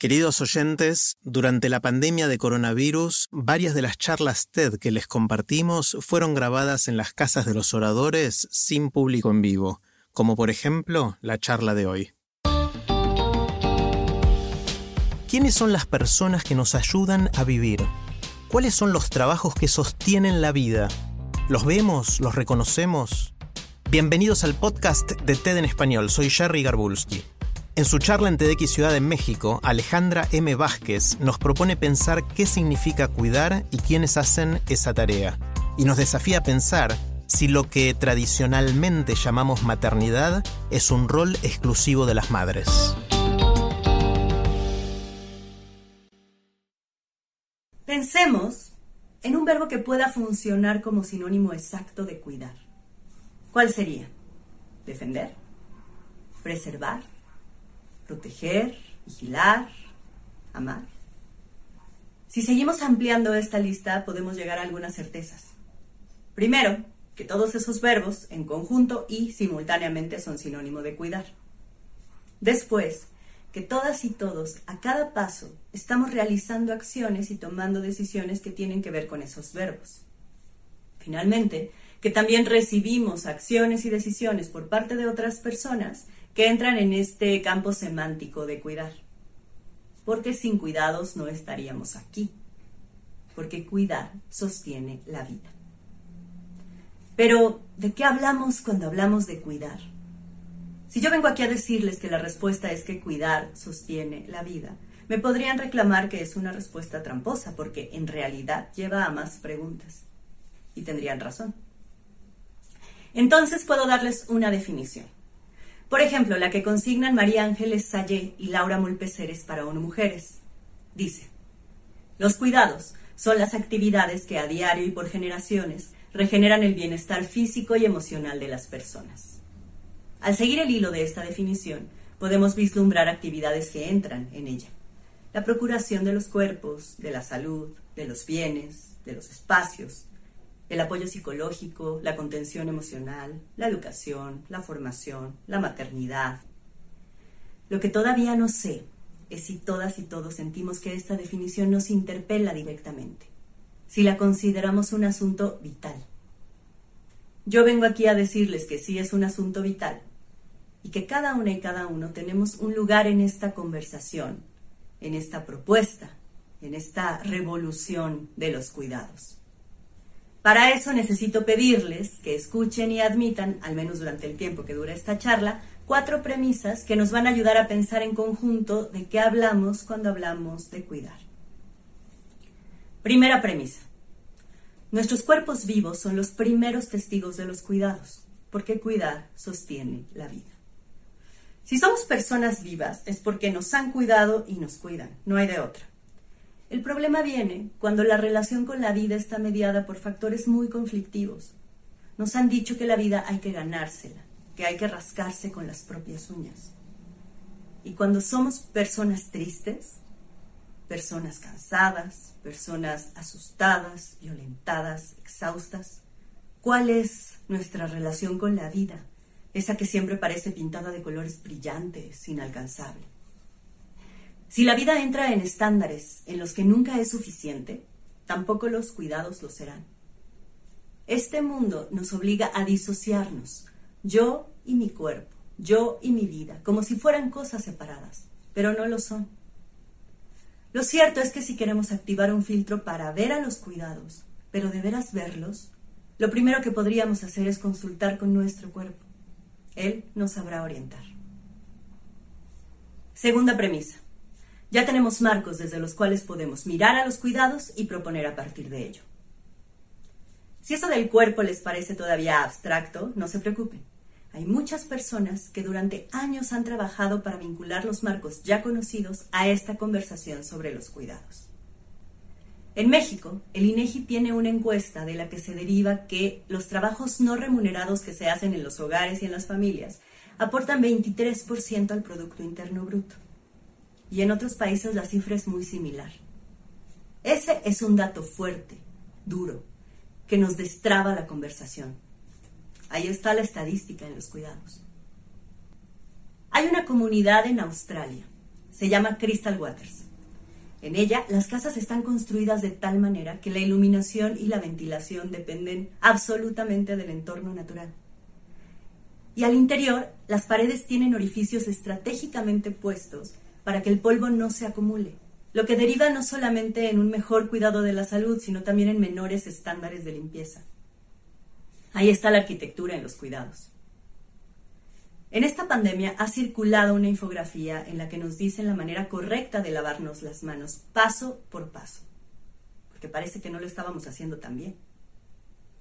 Queridos oyentes, durante la pandemia de coronavirus, varias de las charlas TED que les compartimos fueron grabadas en las casas de los oradores sin público en vivo, como por ejemplo la charla de hoy. ¿Quiénes son las personas que nos ayudan a vivir? ¿Cuáles son los trabajos que sostienen la vida? ¿Los vemos? ¿Los reconocemos? Bienvenidos al podcast de TED en español. Soy Jerry Garbulski. En su charla en TEDx Ciudad de México, Alejandra M. Vázquez nos propone pensar qué significa cuidar y quiénes hacen esa tarea. Y nos desafía a pensar si lo que tradicionalmente llamamos maternidad es un rol exclusivo de las madres. Pensemos en un verbo que pueda funcionar como sinónimo exacto de cuidar. ¿Cuál sería? ¿Defender? ¿Preservar? ¿Proteger? ¿Vigilar? ¿Amar? Si seguimos ampliando esta lista, podemos llegar a algunas certezas. Primero, que todos esos verbos, en conjunto y simultáneamente, son sinónimo de cuidar. Después, que todas y todos, a cada paso, estamos realizando acciones y tomando decisiones que tienen que ver con esos verbos. Finalmente, que también recibimos acciones y decisiones por parte de otras personas que entran en este campo semántico de cuidar. Porque sin cuidados no estaríamos aquí. Porque cuidar sostiene la vida. Pero, ¿de qué hablamos cuando hablamos de cuidar? Si yo vengo aquí a decirles que la respuesta es que cuidar sostiene la vida, me podrían reclamar que es una respuesta tramposa porque en realidad lleva a más preguntas. Y tendrían razón. Entonces puedo darles una definición. Por ejemplo, la que consignan María Ángeles Sayé y Laura Mulpeceres para ONU Mujeres. Dice, los cuidados son las actividades que a diario y por generaciones regeneran el bienestar físico y emocional de las personas. Al seguir el hilo de esta definición, podemos vislumbrar actividades que entran en ella. La procuración de los cuerpos, de la salud, de los bienes, de los espacios, el apoyo psicológico, la contención emocional, la educación, la formación, la maternidad. Lo que todavía no sé es si todas y todos sentimos que esta definición nos interpela directamente, si la consideramos un asunto vital. Yo vengo aquí a decirles que sí es un asunto vital, y que cada una y cada uno tenemos un lugar en esta conversación, en esta propuesta, en esta revolución de los cuidados. Para eso necesito pedirles que escuchen y admitan, al menos durante el tiempo que dura esta charla, cuatro premisas que nos van a ayudar a pensar en conjunto de qué hablamos cuando hablamos de cuidar. Primera premisa. Nuestros cuerpos vivos son los primeros testigos de los cuidados, porque cuidar sostiene la vida. Si somos personas vivas es porque nos han cuidado y nos cuidan, no hay de otra. El problema viene cuando la relación con la vida está mediada por factores muy conflictivos. Nos han dicho que la vida hay que ganársela, que hay que rascarse con las propias uñas. Y cuando somos personas tristes, personas cansadas, personas asustadas, violentadas, exhaustas, ¿cuál es nuestra relación con la vida? esa que siempre parece pintada de colores brillantes, inalcanzable. Si la vida entra en estándares en los que nunca es suficiente, tampoco los cuidados lo serán. Este mundo nos obliga a disociarnos, yo y mi cuerpo, yo y mi vida, como si fueran cosas separadas, pero no lo son. Lo cierto es que si queremos activar un filtro para ver a los cuidados, pero de veras verlos, lo primero que podríamos hacer es consultar con nuestro cuerpo. Él nos sabrá orientar. Segunda premisa. Ya tenemos marcos desde los cuales podemos mirar a los cuidados y proponer a partir de ello. Si eso del cuerpo les parece todavía abstracto, no se preocupen. hay muchas personas que durante años han trabajado para vincular los marcos ya conocidos a esta conversación sobre los cuidados. En México, el INEGI tiene una encuesta de la que se deriva que los trabajos no remunerados que se hacen en los hogares y en las familias aportan 23% al Producto Interno Bruto. Y en otros países la cifra es muy similar. Ese es un dato fuerte, duro, que nos destraba la conversación. Ahí está la estadística en los cuidados. Hay una comunidad en Australia, se llama Crystal Waters. En ella, las casas están construidas de tal manera que la iluminación y la ventilación dependen absolutamente del entorno natural. Y al interior, las paredes tienen orificios estratégicamente puestos para que el polvo no se acumule, lo que deriva no solamente en un mejor cuidado de la salud, sino también en menores estándares de limpieza. Ahí está la arquitectura en los cuidados. En esta pandemia ha circulado una infografía en la que nos dicen la manera correcta de lavarnos las manos, paso por paso, porque parece que no lo estábamos haciendo tan bien.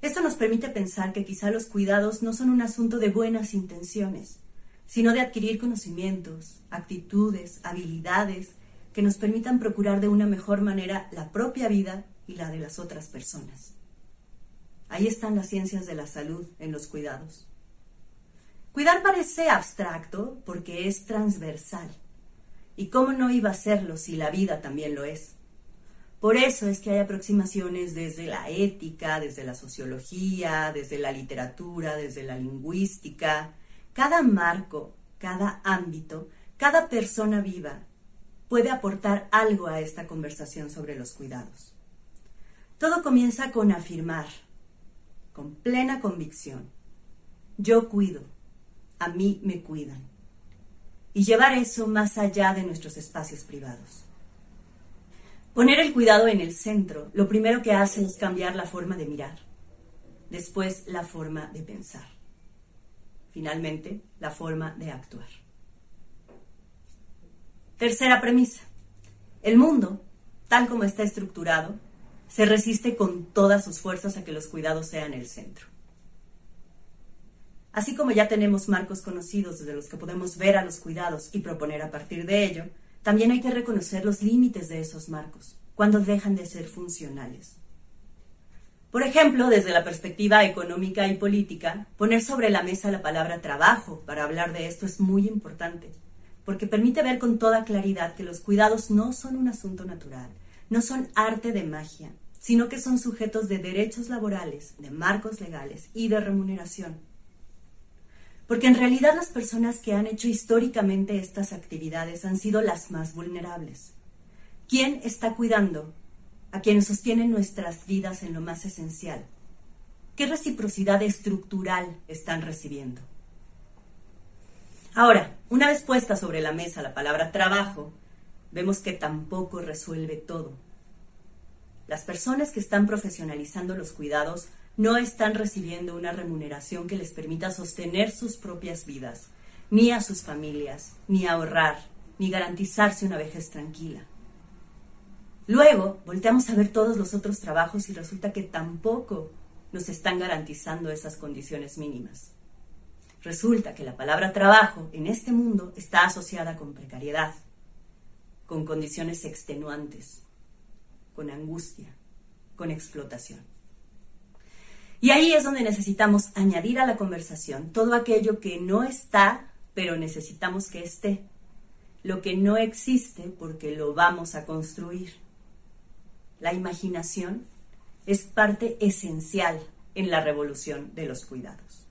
Esto nos permite pensar que quizá los cuidados no son un asunto de buenas intenciones, sino de adquirir conocimientos, actitudes, habilidades que nos permitan procurar de una mejor manera la propia vida y la de las otras personas. Ahí están las ciencias de la salud en los cuidados. Cuidar parece abstracto porque es transversal. ¿Y cómo no iba a serlo si la vida también lo es? Por eso es que hay aproximaciones desde la ética, desde la sociología, desde la literatura, desde la lingüística. Cada marco, cada ámbito, cada persona viva puede aportar algo a esta conversación sobre los cuidados. Todo comienza con afirmar, con plena convicción. Yo cuido, a mí me cuidan. Y llevar eso más allá de nuestros espacios privados. Poner el cuidado en el centro, lo primero que hace es cambiar la forma de mirar, después la forma de pensar, finalmente la forma de actuar. Tercera premisa. El mundo, tal como está estructurado, se resiste con todas sus fuerzas a que los cuidados sean el centro. Así como ya tenemos marcos conocidos desde los que podemos ver a los cuidados y proponer a partir de ello, también hay que reconocer los límites de esos marcos, cuando dejan de ser funcionales. Por ejemplo, desde la perspectiva económica y política, poner sobre la mesa la palabra trabajo para hablar de esto es muy importante, porque permite ver con toda claridad que los cuidados no son un asunto natural, no son arte de magia, sino que son sujetos de derechos laborales, de marcos legales y de remuneración. Porque en realidad las personas que han hecho históricamente estas actividades han sido las más vulnerables. ¿Quién está cuidando a quienes sostienen nuestras vidas en lo más esencial? ¿Qué reciprocidad estructural están recibiendo? Ahora, una vez puesta sobre la mesa la palabra trabajo, vemos que tampoco resuelve todo las personas que están profesionalizando los cuidados no están recibiendo una remuneración que les permita sostener sus propias vidas, ni a sus familias, ni ahorrar, ni garantizarse una vejez tranquila. Luego volteamos a ver todos los otros trabajos y resulta que tampoco nos están garantizando esas condiciones mínimas. Resulta que la palabra trabajo en este mundo está asociada con precariedad, con condiciones extenuantes, con angustia, con explotación. Y ahí es donde necesitamos añadir a la conversación todo aquello que no está, pero necesitamos que esté. Lo que no existe porque lo vamos a construir. La imaginación es parte esencial en la revolución de los cuidados.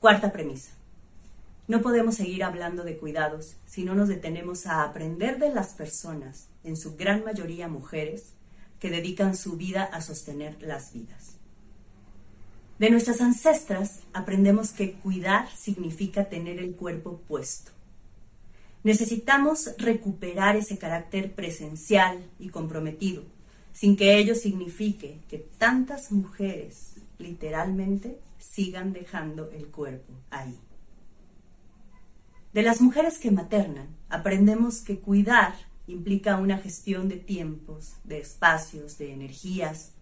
Cuarta premisa. No podemos seguir hablando de cuidados si no nos detenemos a aprender de las personas, en su gran mayoría mujeres, que dedican su vida a sostener las vidas. De nuestras ancestras aprendemos que cuidar significa tener el cuerpo puesto. Necesitamos recuperar ese carácter presencial y comprometido, sin que ello signifique que tantas mujeres literalmente sigan dejando el cuerpo ahí. De las mujeres que maternan, aprendemos que cuidar implica una gestión de tiempos, de espacios, de energías,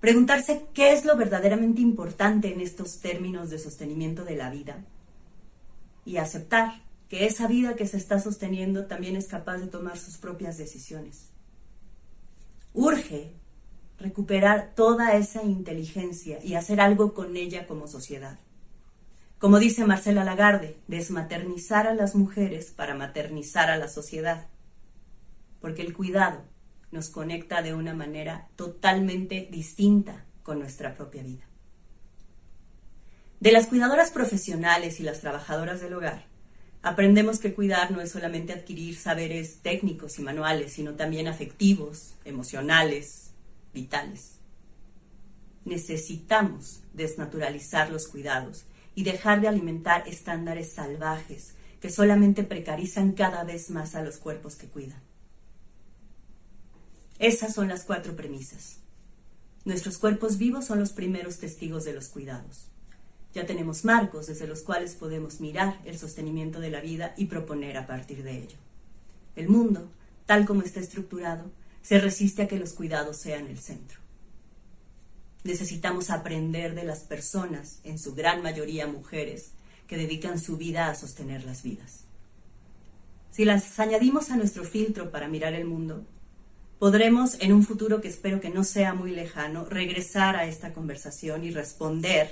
Preguntarse qué es lo verdaderamente importante en estos términos de sostenimiento de la vida y aceptar que esa vida que se está sosteniendo también es capaz de tomar sus propias decisiones. Urge recuperar toda esa inteligencia y hacer algo con ella como sociedad. Como dice Marcela Lagarde, desmaternizar a las mujeres para maternizar a la sociedad. Porque el cuidado nos conecta de una manera totalmente distinta con nuestra propia vida. De las cuidadoras profesionales y las trabajadoras del hogar, aprendemos que cuidar no es solamente adquirir saberes técnicos y manuales, sino también afectivos, emocionales, vitales. Necesitamos desnaturalizar los cuidados y dejar de alimentar estándares salvajes que solamente precarizan cada vez más a los cuerpos que cuidan. Esas son las cuatro premisas. Nuestros cuerpos vivos son los primeros testigos de los cuidados. Ya tenemos marcos desde los cuales podemos mirar el sostenimiento de la vida y proponer a partir de ello. El mundo, tal como está estructurado, se resiste a que los cuidados sean el centro. Necesitamos aprender de las personas, en su gran mayoría mujeres, que dedican su vida a sostener las vidas. Si las añadimos a nuestro filtro para mirar el mundo, podremos en un futuro que espero que no sea muy lejano regresar a esta conversación y responder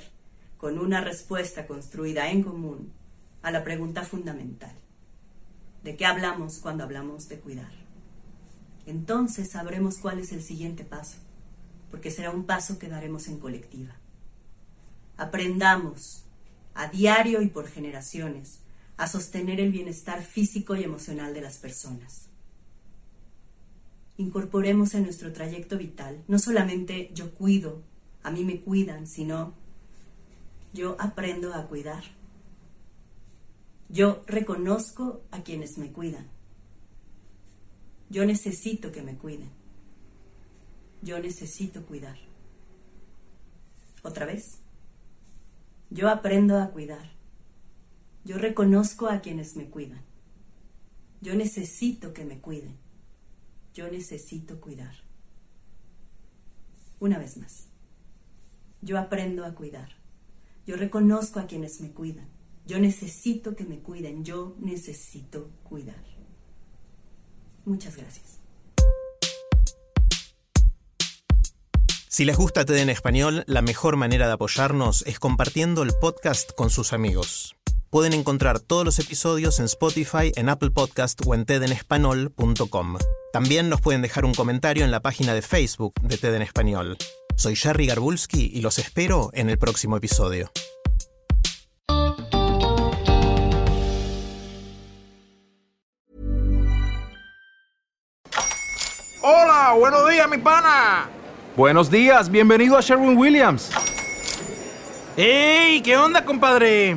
con una respuesta construida en común a la pregunta fundamental. ¿De qué hablamos cuando hablamos de cuidar? Entonces sabremos cuál es el siguiente paso, porque será un paso que daremos en colectiva. Aprendamos a diario y por generaciones a sostener el bienestar físico y emocional de las personas incorporemos en nuestro trayecto vital no solamente yo cuido, a mí me cuidan, sino yo aprendo a cuidar. Yo reconozco a quienes me cuidan. Yo necesito que me cuiden. Yo necesito cuidar. Otra vez. Yo aprendo a cuidar. Yo reconozco a quienes me cuidan. Yo necesito que me cuiden. Yo necesito cuidar. Una vez más. Yo aprendo a cuidar. Yo reconozco a quienes me cuidan. Yo necesito que me cuiden. Yo necesito cuidar. Muchas gracias. Si les gusta TED en español, la mejor manera de apoyarnos es compartiendo el podcast con sus amigos. Pueden encontrar todos los episodios en Spotify, en Apple Podcast o en tedenespanol.com. También nos pueden dejar un comentario en la página de Facebook de TED en Español. Soy Jerry Garbulski y los espero en el próximo episodio. Hola, buenos días, mi pana. Buenos días, bienvenido a Sherwin Williams. ¡Ey! ¿Qué onda, compadre?